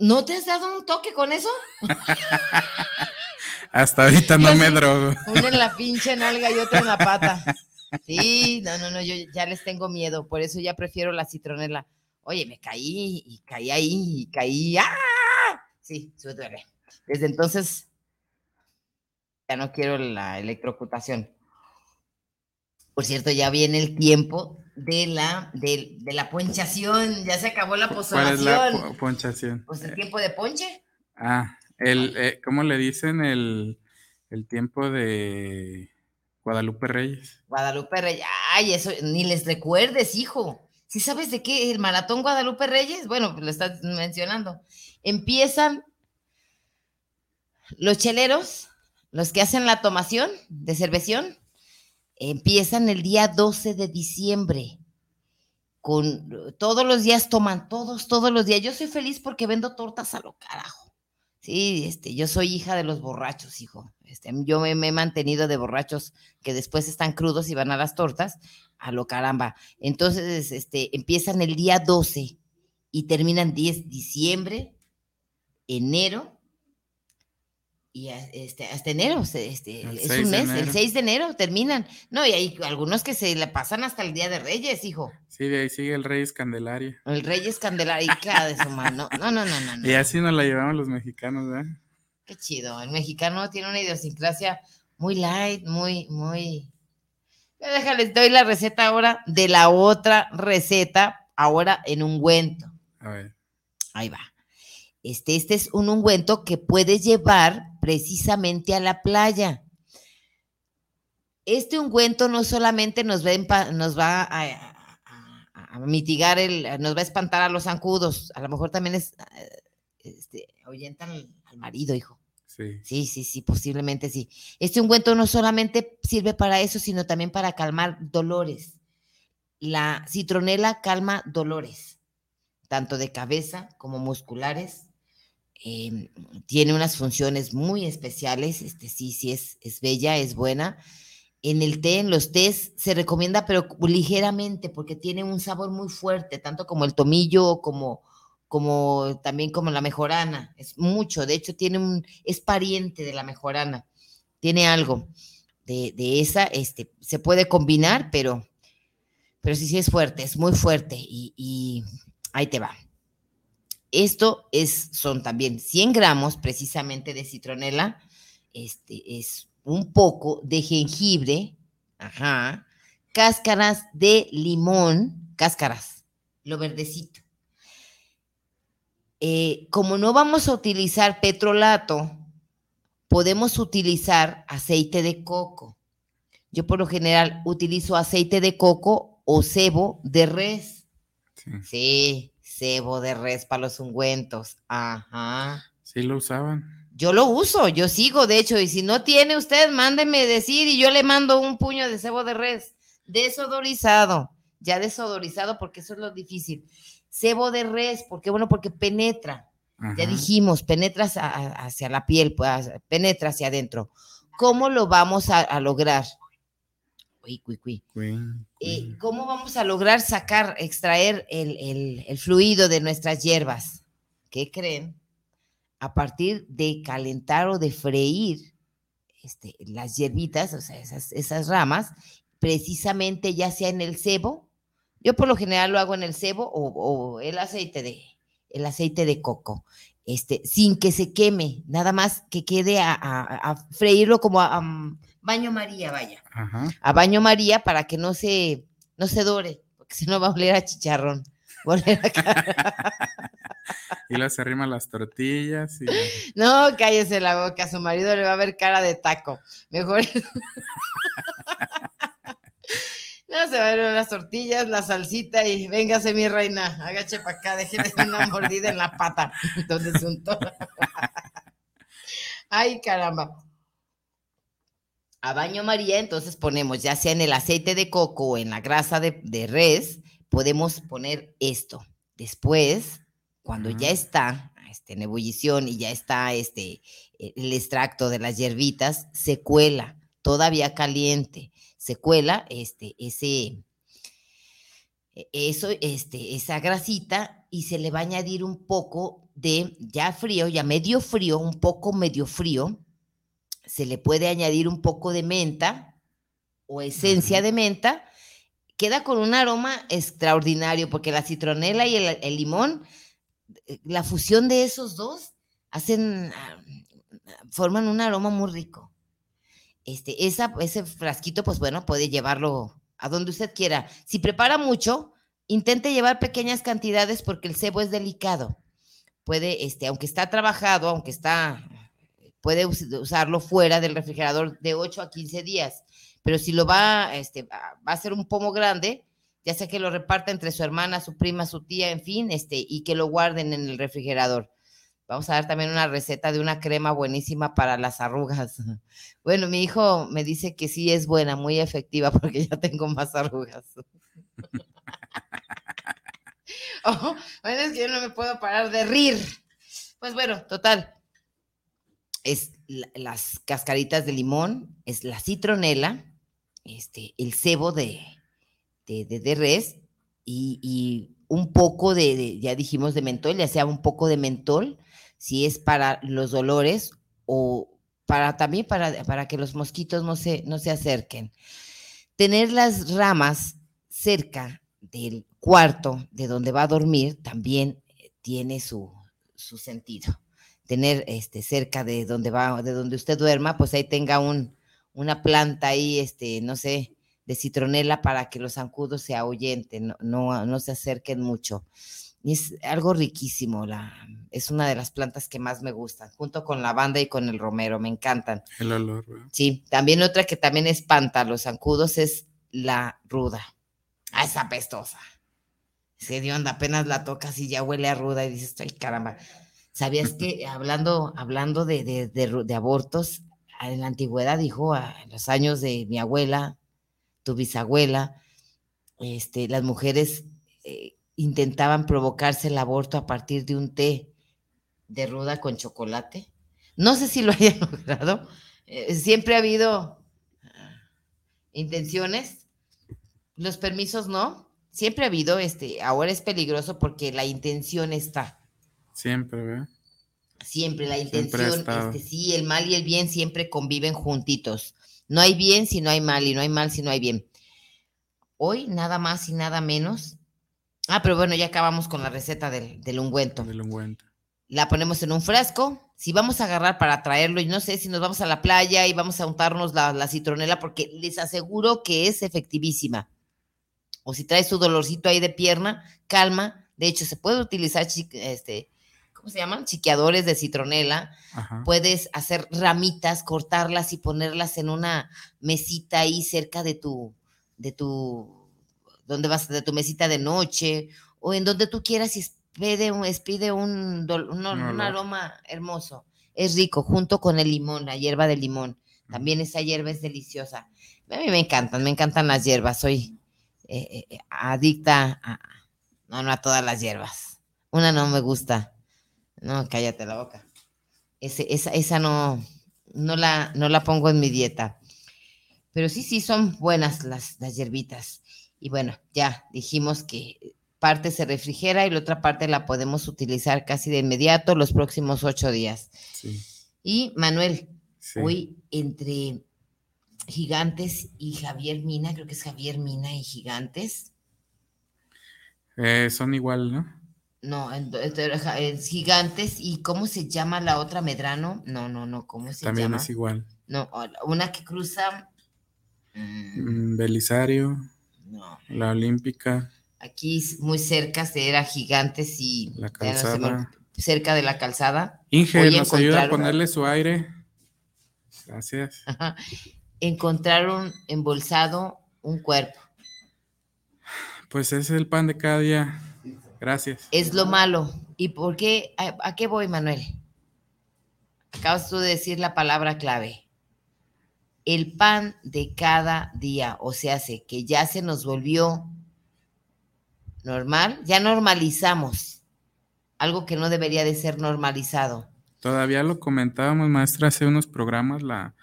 ¿No, te has dado un toque con eso? Hasta ahorita no me drogo. Uno en la pinche nalga y otro en la pata. Sí, no, no, no, yo ya les tengo miedo, por eso ya prefiero la citronela. Oye, me caí y caí ahí y caí. ¡Ah! Sí, se duele. Desde entonces ya no quiero la electrocutación. Por cierto, ya viene el tiempo de la, de, la ponchación, ya se acabó la posolación. ¿Cuál es la ponchación? Pues el tiempo de ponche. Ah, el, eh, ¿cómo le dicen? El, el tiempo de Guadalupe Reyes. Guadalupe Reyes, ay, eso ni les recuerdes, hijo. ¿Sí sabes de qué? El maratón Guadalupe Reyes, bueno, lo estás mencionando. Empiezan los cheleros, los que hacen la tomación de cerveción, empiezan el día 12 de diciembre. Con todos los días toman, todos, todos los días. Yo soy feliz porque vendo tortas a lo carajo. Sí, este, yo soy hija de los borrachos, hijo. Este, yo me, he mantenido de borrachos que después están crudos y van a las tortas, a lo caramba. Entonces, este, empiezan el día 12 y terminan 10 diciembre, enero, y este, hasta enero, este, es un mes, el 6 de enero terminan. No, y hay algunos que se le pasan hasta el Día de Reyes, hijo. Sí, de ahí sigue el Reyes Candelaria. El Reyes Candelaria, y claro, de su mano. No, no, no, no. Y así nos la llevamos los mexicanos, ¿verdad? Qué chido. El mexicano tiene una idiosincrasia muy light, muy, muy. Déjales, doy la receta ahora de la otra receta, ahora en ungüento. A ver. Ahí va. Este, este es un ungüento que puedes llevar precisamente a la playa. Este ungüento no solamente nos va, nos va a, mitigar, el, nos va a espantar a los zancudos, a lo mejor también es, este, ahuyentan al, marido, hijo. Sí. sí, sí, sí, posiblemente sí. Este ungüento no solamente sirve para eso, sino también para calmar dolores. La citronela calma dolores, tanto de cabeza como musculares, Em, tiene unas funciones muy especiales, este sí, sí es, es bella, es buena. En el té, en los tés, se recomienda, pero ligeramente, porque tiene un sabor muy fuerte, tanto como el tomillo, como, como también como la mejorana. Es mucho, de hecho, tiene un, es pariente de la mejorana. Tiene algo de, de esa, este, se puede combinar, pero, pero sí, sí es fuerte, es muy fuerte. Y, y ahí te va. Esto es, son también 100 gramos precisamente de citronela, este es un poco de jengibre, ajá, cáscaras de limón, cáscaras, lo verdecito. Eh, como no vamos a utilizar petrolato, podemos utilizar aceite de coco. Yo por lo general utilizo aceite de coco o cebo de res. sí cebo de res para los ungüentos. Ajá. Sí lo usaban. Yo lo uso, yo sigo, de hecho, y si no tiene usted, mándeme decir y yo le mando un puño de cebo de res, desodorizado, ya desodorizado porque eso es lo difícil. Cebo de res, porque bueno, porque penetra, ya dijimos, penetra hacia, la piel, pues, penetra hacia adentro. ¿Cómo lo vamos a lograr? ¿Cómo vamos a lograr sacar, extraer el, fluido de nuestras hierbas? ¿Qué creen? A partir de calentar o de freír este, las hierbitas, o sea, esas, ramas, precisamente ya sea en el cebo, yo por lo general lo hago en el cebo o, el aceite de el aceite de coco. Este, sin que se queme, nada más que quede a, freírlo como a, baño María, vaya. A baño María para que no se, no se dore, porque si no va a oler a chicharrón. y luego se arriman las tortillas. Y... No, cállese la boca, a su marido le va a ver cara de taco. Mejor. no, se va a ver las tortillas, la salsita y véngase mi reina, agache para acá, déjeme una mordida en la pata. Entonces un toro. Ay, caramba. A baño María, entonces ponemos ya sea en el aceite de coco o en la grasa de, de res, podemos poner esto. Después, cuando ya está este, en ebullición y ya está este, el extracto de las hierbitas, se cuela, todavía caliente, se cuela este, ese, e, eso, este, esa grasita y se le va a añadir un poco de, ya frío, ya medio frío, un poco medio frío, se le puede añadir un poco de menta o esencia de menta queda con un aroma extraordinario, porque la citronela y el, limón, eh, la fusión de esos dos hacen, ah, forman un aroma muy rico. Este, ese frasquito, pues bueno, puede llevarlo a donde usted quiera. Si prepara mucho, intente llevar pequeñas cantidades porque el cebo es delicado. Puede, este, aunque está trabajado, aunque está, puede usarlo fuera del refrigerador de 8 a 15 días pero si lo va, este, va a ser un pomo grande, ya sea que lo reparta entre su hermana, su prima, su tía, en fin, este, y que lo guarden en el refrigerador. Vamos a dar también una receta de una crema buenísima para las arrugas. Bueno, mi hijo me dice que sí es buena, muy efectiva, porque ya tengo más arrugas. oh, bueno, es que yo no me puedo parar de rir. Pues bueno, total. Es las cascaritas de limón, es la citronela, este, el cebo de, de, res y, un poco de, ya dijimos, de mentol, ya sea un poco de mentol, si es para los dolores o para también para, para que los mosquitos no se, no se acerquen. Tener las ramas cerca del cuarto de donde va a dormir también tiene su, su sentido. Tener este, cerca de donde va, de donde usted duerma, pues ahí tenga un, una planta ahí, este, no sé, de citronela para que los zancudos se ahuyenten, no, no, se acerquen mucho. Y es algo riquísimo, la, es una de las plantas que más me gustan, junto con la lavanda y con el romero, me encantan. El olor. Sí, también otra que también espanta los zancudos es la ruda. Ah, esa apestosa. Se dio onda, apenas la tocas y ya huele a ruda y dices, ay caramba. ¿Sabías que hablando, hablando de, de, de abortos, en la antigüedad, dijo, a los años de mi abuela, tu bisabuela, este, las mujeres eh, intentaban provocarse el aborto a partir de un té de ruda con chocolate. No sé si lo hayan logrado. Eh, siempre ha habido ah, intenciones. Los permisos no. Siempre ha habido, este, ahora es peligroso porque la intención está. Siempre, ¿verdad? Siempre la intención, este, sí, el mal y el bien siempre conviven juntitos. No hay bien si no hay mal y no hay mal si no hay bien. Hoy nada más y nada menos. Ah, pero bueno, ya acabamos con la receta del, del ungüento. Del ungüento. La ponemos en un frasco. Si vamos a agarrar para traerlo, y no sé si nos vamos a la playa y vamos a untarnos la, la citronela, porque les aseguro que es efectivísima. O si trae su dolorcito ahí de pierna, calma. De hecho, se puede utilizar este, ¿cómo se llaman? Chiqueadores de citronela. Puedes hacer ramitas, cortarlas y ponerlas en una mesita ahí cerca de tu, de tu, donde vas, de tu mesita de noche o en donde tú quieras y expide un, expide un, un, aroma hermoso. Es rico, junto con el limón, la hierba de limón. También esa hierba es deliciosa. A mí me encantan, me encantan las hierbas. Soy eh, eh, adicta a, no, no a todas las hierbas. Una no me gusta. No, cállate la boca. Ese, esa, esa no, no la, no la pongo en mi dieta. Pero sí, sí, son buenas las, las hierbitas. Y bueno, ya dijimos que parte se refrigera y la otra parte la podemos utilizar casi de inmediato los próximos ocho días. Y Manuel, hoy entre Gigantes y Javier Mina, creo que es Javier Mina y Gigantes. Eh, son igual, ¿no? No, es gigantes. ¿Y cómo se llama la otra Medrano? No, no, no, ¿cómo se También llama? es igual. No, una que cruza. Mm, Belisario. No. La Olímpica. Aquí muy cerca era Gigantes y. La calzada. cerca de la calzada. Inge, nos ayuda a ponerle su aire. Gracias. Encontraron embolsado un cuerpo. Pues es el pan de cada día. Gracias. Es lo malo. ¿Y por qué? ¿A, qué voy, Manuel? Acabas tú de decir la palabra clave. El pan de cada día, o sea, hace que ya se nos volvió normal, ya normalizamos algo que no debería de ser normalizado. Todavía lo comentábamos, maestra, hace unos programas, la...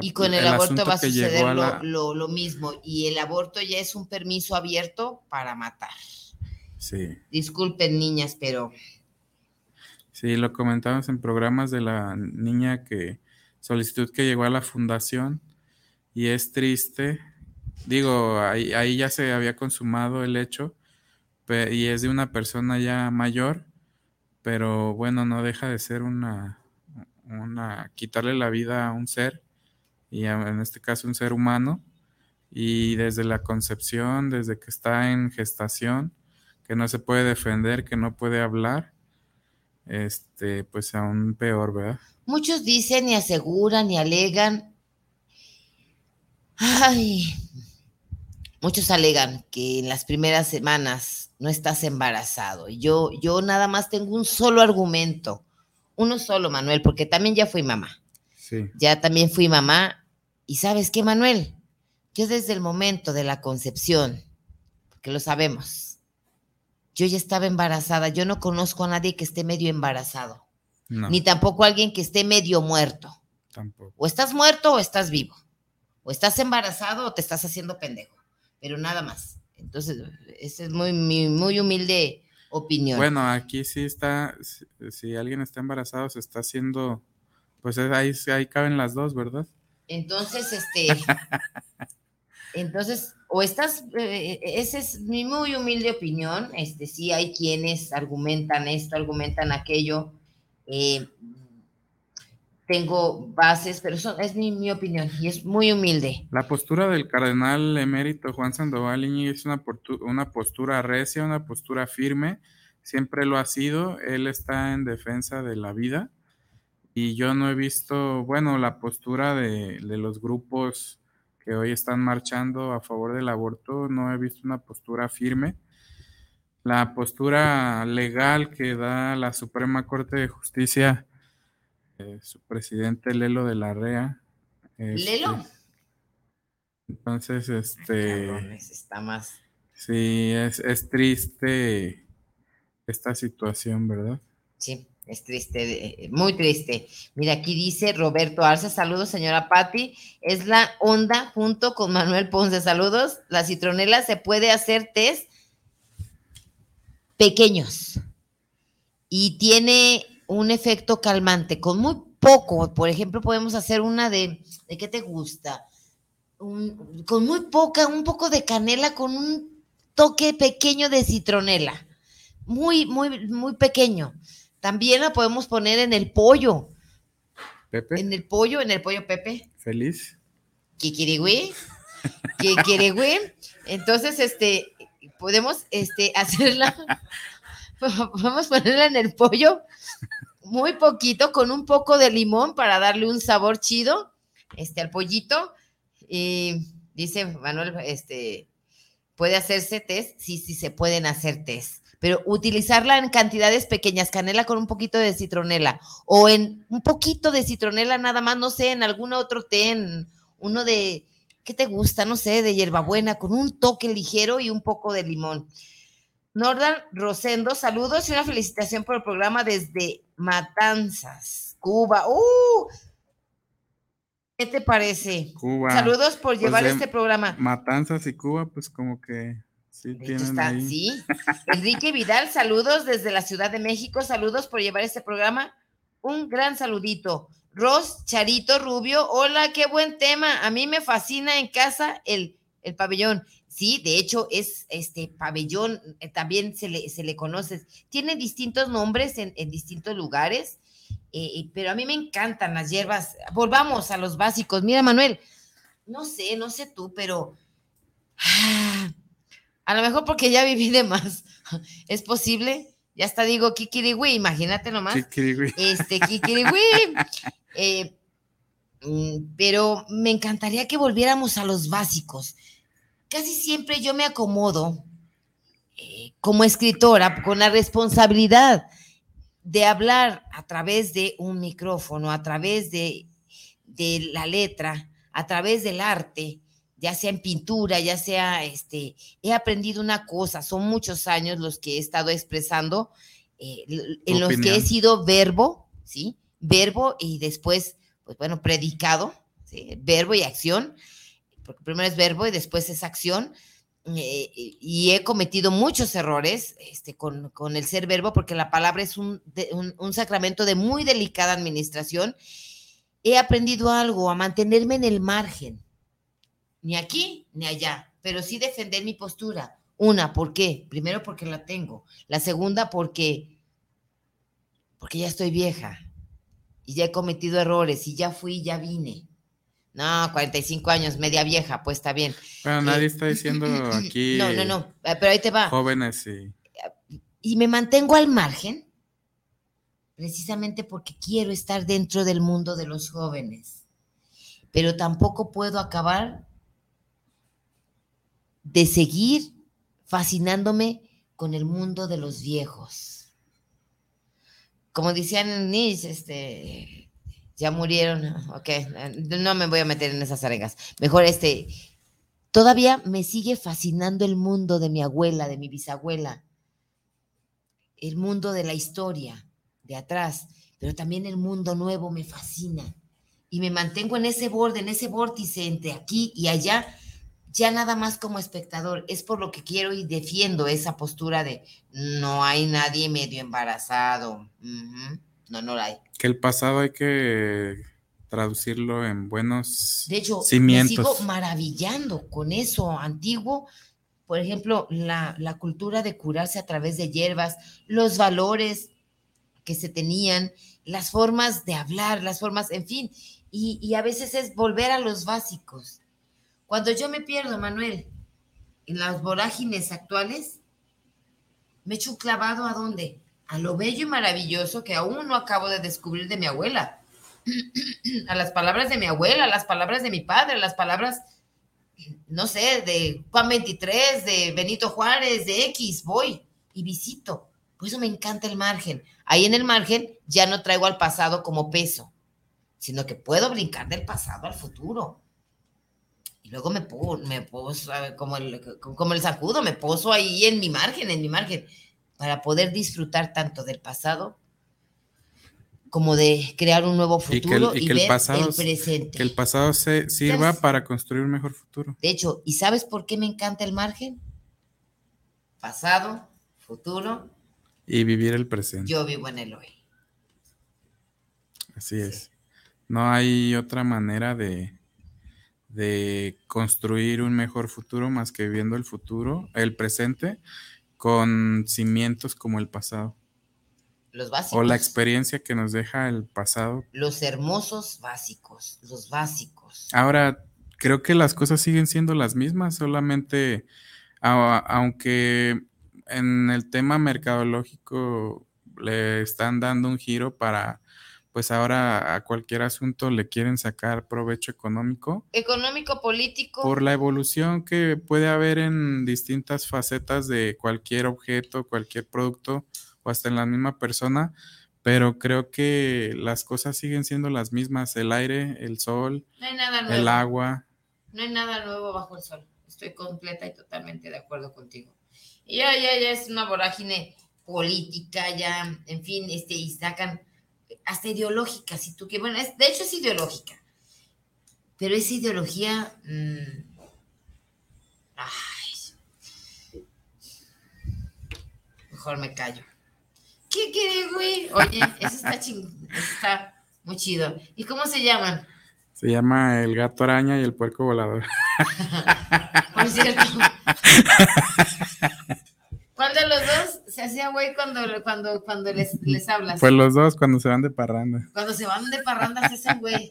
y con el, aborto va a suceder lo mismo, y el aborto ya es un permiso abierto para matar. Sí. Disculpen, niñas, pero. Sí, lo comentamos en programas de la niña que solicitud que llegó a la fundación y es triste. Digo, ahí, ahí ya se había consumado el hecho y es de una persona ya mayor, pero bueno, no deja de ser una, una quitarle la vida a un ser y en este caso un ser humano y desde la concepción, desde que está en gestación, que no se puede defender, que no puede hablar, este, pues aún peor, ¿verdad? Muchos dicen y aseguran y alegan. Ay, muchos alegan que en las primeras semanas no estás embarazado. Yo, yo nada más tengo un solo argumento, uno solo, Manuel, porque también ya fui mamá. Sí. Ya también fui mamá. Y sabes qué, Manuel, yo desde el momento de la concepción, porque lo sabemos, yo ya estaba embarazada. Yo no conozco a nadie que esté medio embarazado. Ni tampoco a alguien que esté medio muerto. Tampoco. O estás muerto o estás vivo. O estás embarazado o te estás haciendo pendejo. Pero nada más. Entonces, esa es muy, muy, humilde opinión. Bueno, aquí sí está, si, alguien está embarazado, se está haciendo, pues ahí, ahí caben las dos, ¿verdad? Entonces, este, entonces, o estás, eh, esa es mi muy humilde opinión, este, sí hay quienes argumentan esto, argumentan aquello, eh, tengo bases, pero eso es mi, opinión y es muy humilde. La postura del cardenal emérito Juan Sandoval es una, una postura recia, una postura firme, siempre lo ha sido, él está en defensa de la vida y yo no he visto, bueno, la postura de, de los grupos que hoy están marchando a favor del aborto, no he visto una postura firme. La postura legal que da la Suprema Corte de Justicia, eh, su presidente Lelo de la REA. ¿Lelo? Este, entonces, este... está más... Sí, es, es triste esta situación, ¿verdad? Sí. Es triste, eh, muy triste. Mira, aquí dice Roberto Arce, saludos señora Patti, es la onda junto con Manuel Ponce, saludos. La citronela se puede hacer test pequeños y tiene un efecto calmante con muy poco. Por ejemplo, podemos hacer una de, ¿de qué te gusta? con muy poca, un poco de canela con un toque pequeño de citronela. Muy, muy, muy pequeño también la podemos poner en el pollo. Pepe. En el pollo, en el pollo Pepe. Feliz. Kikirigüe. Kikirigüe. Entonces, este, podemos este, hacerla, podemos ponerla en el pollo muy poquito, con un poco de limón para darle un sabor chido este, al pollito. Y dice Manuel, este, ¿puede hacerse test? Sí, sí, se pueden hacer test pero utilizarla en cantidades pequeñas, canela con un poquito de citronela o en un poquito de citronela nada más, no sé, en algún otro té, en uno de, ¿qué te gusta? No sé, de hierbabuena con un toque ligero y un poco de limón. Nordan Rosendo, saludos y una felicitación por el programa desde Matanzas, Cuba. ¡Uh! ¿Qué te parece? Cuba. Saludos por llevar pues este programa. Matanzas y Cuba, pues como que Sí, sí. Enrique Vidal, saludos desde la Ciudad de México, saludos por llevar este programa. Un gran saludito. Ros Charito Rubio, hola, qué buen tema. A mí me fascina en casa el, el pabellón. Sí, de hecho es este pabellón, eh, también se le, se le conoce, tiene distintos nombres en, distintos lugares, eh, pero a mí me encantan las hierbas. Volvamos a los básicos. Mira, Manuel, no sé, no sé tú, pero a lo mejor porque ya viví de más, es posible. Ya hasta digo kikiriwi, imagínate nomás. Kikiriwi. Este, kikiriwi. Eh, mm, pero me encantaría que volviéramos a los básicos casi siempre yo me acomodo eh, como escritora con la responsabilidad de hablar a través de un micrófono, a través de, de la letra, a través del arte, ya sea en pintura, ya sea, este, he aprendido una cosa, son muchos años los que he estado expresando, eh, en los que he sido verbo, ¿sí? Verbo y después, pues bueno, predicado, ¿sí? Verbo y acción porque primero es verbo y después es acción. Eh, y he cometido muchos errores este, con, el ser verbo, porque la palabra es un, un, sacramento de muy delicada administración. He aprendido algo, a mantenerme en el margen, ni aquí ni allá, pero sí defender mi postura. Una, ¿por qué? Primero porque la tengo. La segunda, porque, porque ya estoy vieja y ya he cometido errores y ya fui, ya vine. No, 45 años, media vieja, pues está bien. Bueno, nadie eh, está diciendo aquí. No, no, no, eh, pero ahí te va. Jóvenes y. Y me mantengo al margen, precisamente porque quiero estar dentro del mundo de los jóvenes. Pero tampoco puedo acabar de seguir fascinándome con el mundo de los viejos. Como decían Nietzsche, este, ya murieron, ok, no me voy a meter en esas arengas. Mejor este, todavía me sigue fascinando el mundo de mi abuela, de mi bisabuela, el mundo de la historia de atrás, pero también el mundo nuevo me fascina. Y me mantengo en ese borde, en ese vórtice entre aquí y allá, ya nada más como espectador. Es por lo que quiero y defiendo esa postura de no hay nadie medio embarazado. No, no la hay. Que el pasado hay que traducirlo en buenos de hecho, Me sigo maravillando con eso antiguo. Por ejemplo, la, cultura de curarse a través de hierbas, los valores que se tenían, las formas de hablar, las formas, en fin. Y, y a veces es volver a los básicos. Cuando yo me pierdo, Manuel, en las vorágines actuales, me echo un clavado a dónde? A lo bello y maravilloso que aún no acabo de descubrir de mi abuela, a las palabras de mi abuela, a las palabras de mi padre, a las palabras, no sé, de Juan 23, de Benito Juárez, de X, voy y visito. Por eso me encanta el margen. Ahí en el margen ya no traigo al pasado como peso, sino que puedo brincar del pasado al futuro. Y luego me, me poso, como el, como el sacudo, me poso ahí en mi margen, en mi margen para poder disfrutar tanto del pasado como de crear un nuevo futuro y, ver el, pasado, presente. Que el pasado se sirva para construir un mejor futuro. De hecho, ¿y sabes por qué me encanta el margen? Pasado, futuro. Y vivir el presente. Yo vivo en el hoy. Así es. No hay otra manera de, de construir un mejor futuro más que viviendo el futuro, el presente con cimientos como el pasado. Los básicos. O la experiencia que nos deja el pasado. Los hermosos básicos, los básicos. Ahora, creo que las cosas siguen siendo las mismas, solamente, aunque en el tema mercadológico le están dando un giro para pues ahora a cualquier asunto le quieren sacar provecho económico. Económico, político. Por la evolución que puede haber en distintas facetas de cualquier objeto, cualquier producto o hasta en la misma persona, pero creo que las cosas siguen siendo las mismas, el aire, el sol, el agua. No hay nada nuevo bajo el sol. Estoy completa y totalmente de acuerdo contigo. Y ya, ya, ya es una vorágine política, ya, en fin, este, y sacan hasta ideológica, si tú quieres. Bueno, de hecho es ideológica. Pero esa ideología. Mm, ay. Mejor me callo. ¿Qué quieres, güey? Oye, eso está ching, está muy chido. ¿Y cómo se llaman? Se llama El gato araña y el puerco volador. Por cierto. ¿Cuál de los dos se hacía güey cuando, cuando, cuando les, les hablas? Pues los dos cuando se van de parranda. Cuando se van de parranda se hacen güey.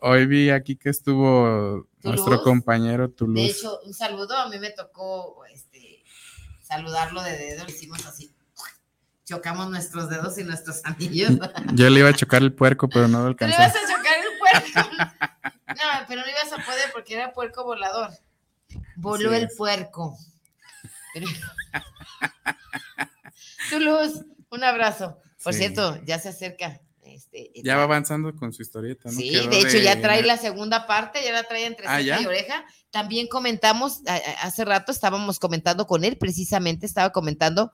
Hoy vi aquí que estuvo nuestro compañero Toulouse. De hecho, un saludo. A mí me tocó este, saludarlo de dedo. Lo hicimos así. Chocamos nuestros dedos y nuestros anillos. Yo le iba a chocar el puerco, pero no lo alcanzó. Le ibas a chocar el puerco. No, pero no ibas a poder porque era puerco volador. Voló el puerco. Toulouse, un abrazo. Por cierto, ya se acerca. Este, ya va avanzando con su historieta, ¿no? Sí, de hecho ya trae la segunda parte, ya la trae entre ah, y oreja. También comentamos, hace rato estábamos comentando con él, precisamente estaba comentando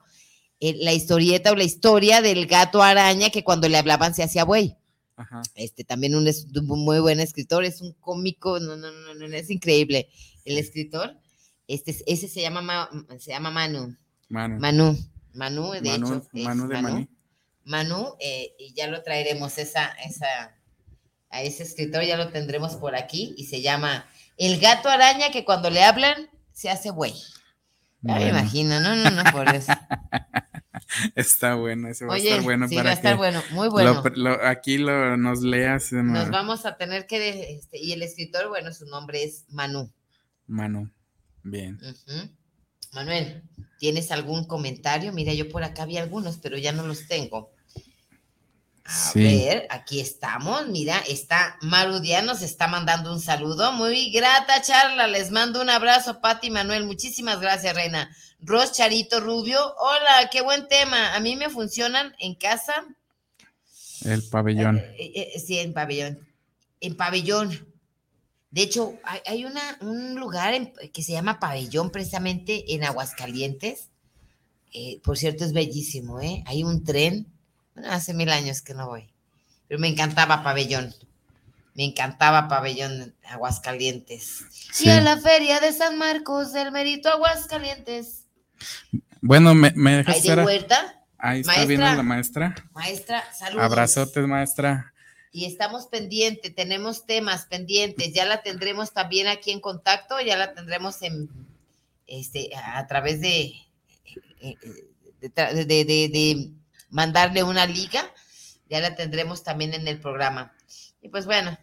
eh, la historieta o la historia del gato araña que cuando le hablaban se hacía buey. Este también un, un, muy buen escritor, es un cómico, no, no, no, no, es increíble el escritor. Este, ese se llama, se llama Manu. Manu. Manu. Manu, de hecho. Manu de Manu. Manu, eh, y ya lo traeremos esa, esa, a ese escritor, ya lo tendremos por aquí, y se llama El gato araña que cuando le hablan se hace güey. Ya me imagino, no, no, no, por eso. Está bueno, ese va a estar bueno. Sí, va a estar bueno, muy bueno. aquí lo, nos leas. Nos vamos a tener que, este, y el escritor, bueno, su nombre es Manu. Manu. Bien. Manuel, ¿tienes algún comentario? Mira, yo por acá vi algunos, pero ya no los tengo. A ver, aquí estamos. Mira, está Marudia nos está mandando un saludo. Muy grata charla. Les mando un abrazo, Pati Manuel. Muchísimas gracias, Reina. Ros Charito Rubio. Hola, qué buen tema. A mí me funcionan en casa. El pabellón. Eh, eh, eh, sí, en pabellón. En pabellón. De hecho, hay, una, un lugar que se llama Pabellón, precisamente en Aguascalientes. Eh, por cierto, es bellísimo, ¿eh? Hay un tren. Bueno, hace mil años que no voy. Pero me encantaba Pabellón. Me encantaba Pabellón Aguascalientes. Y a la feria de San Marcos del Merito Aguascalientes. Bueno, me, me dejas. ¿Ahí de vuelta? Ahí está viendo la maestra. Maestra, saludos. Abrazotes, maestra y estamos pendientes, tenemos temas pendientes, ya la tendremos también aquí en contacto, ya la tendremos en, este, a través de, eh, de, de, mandarle una liga, ya la tendremos también en el programa. Y pues bueno.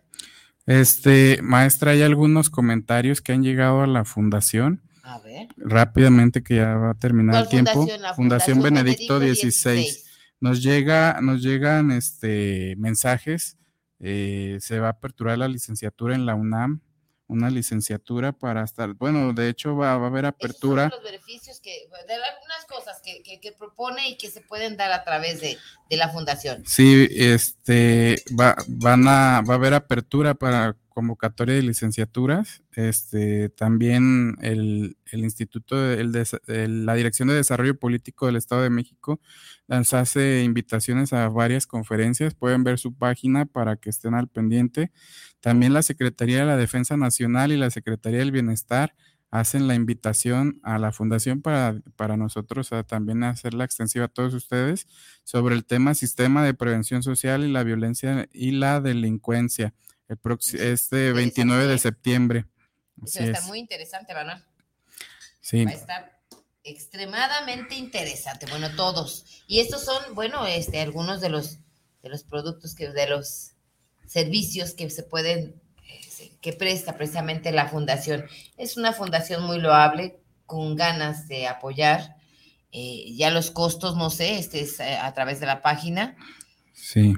Este, maestra, hay algunos comentarios que han llegado a la fundación. A ver. Rápidamente, que ya va a terminar el tiempo. Fundación, Benedicto, 16. Nos llega, nos llegan este mensajes eh, se va a aperturar la licenciatura en la UNAM, una licenciatura para estar, bueno, de hecho va, a haber apertura. Esos son los beneficios que, de algunas cosas que, que, propone y que se pueden dar a través de, de la fundación. Sí, este, va, van a, va a haber apertura para convocatoria de licenciaturas, este, también el, el Instituto, de, la Dirección de Desarrollo Político del Estado de México lanzase invitaciones a varias conferencias, pueden ver su página para que estén al pendiente. También la Secretaría de la Defensa Nacional y la Secretaría del Bienestar hacen la invitación a la fundación para, para nosotros a también hacerla extensiva a todos ustedes sobre el tema sistema de prevención social y la violencia y la delincuencia el este 29 de septiembre. está muy interesante, Manuel. Sí. Va a estar extremadamente interesante. Bueno, todos. Y estos son, bueno, este, algunos de los, de los productos que, de los servicios que se pueden, eh, que presta precisamente la fundación. Es una fundación muy loable, con ganas de apoyar. Eh, ya los costos, no sé, este es eh, a, través de la página. Sí.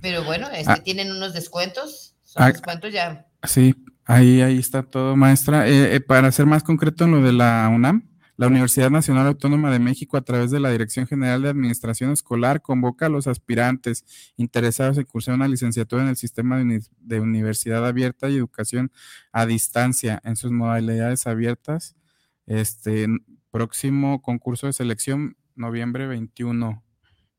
Pero bueno, este, ah. tienen unos descuentos. Ah, ya? Sí, ahí, ahí está todo, maestra. Eh, eh, para ser más concreto en lo de la UNAM, la Universidad Nacional Autónoma de México, a través de la Dirección General de Administración Escolar, convoca a los aspirantes interesados en cursar una licenciatura en el sistema de, universidad abierta y educación a distancia en sus modalidades abiertas. Este próximo concurso de selección, noviembre 21,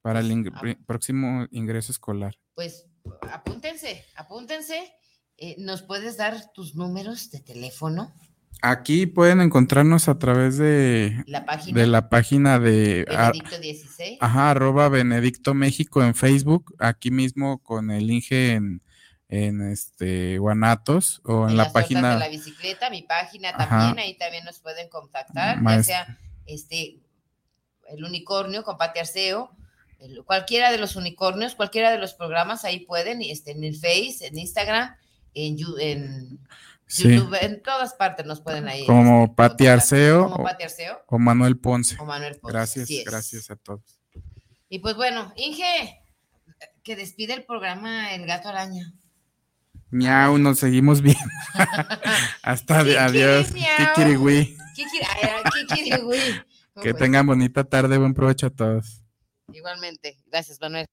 para el pues, próximo ingreso escolar. Pues apúntense, apúntense. Eh, ¿Nos puedes dar tus números de teléfono? Aquí pueden encontrarnos a través de la página de, la página de Benedicto 16. Ajá, arroba Benedicto México en Facebook, aquí mismo con el Inge en, en este Guanatos o en, la página de la bicicleta, mi página también, ahí también nos pueden contactar, ya sea este el unicornio con Pati Arceo, cualquiera de los unicornios, cualquiera de los programas, ahí pueden, este, en el Face, en Instagram, en, en YouTube, en todas partes nos pueden ahí. Como este, Pati Arceo, como Pati Arceo o, Manuel Ponce. O Manuel Ponce. Gracias, gracias a todos. Y pues bueno, Inge, que despide el programa El Gato Araña. Miau, nos seguimos bien. Hasta adiós. Kikirigui. Que tengan bonita tarde, buen provecho a todos. Igualmente. Gracias, Manuel.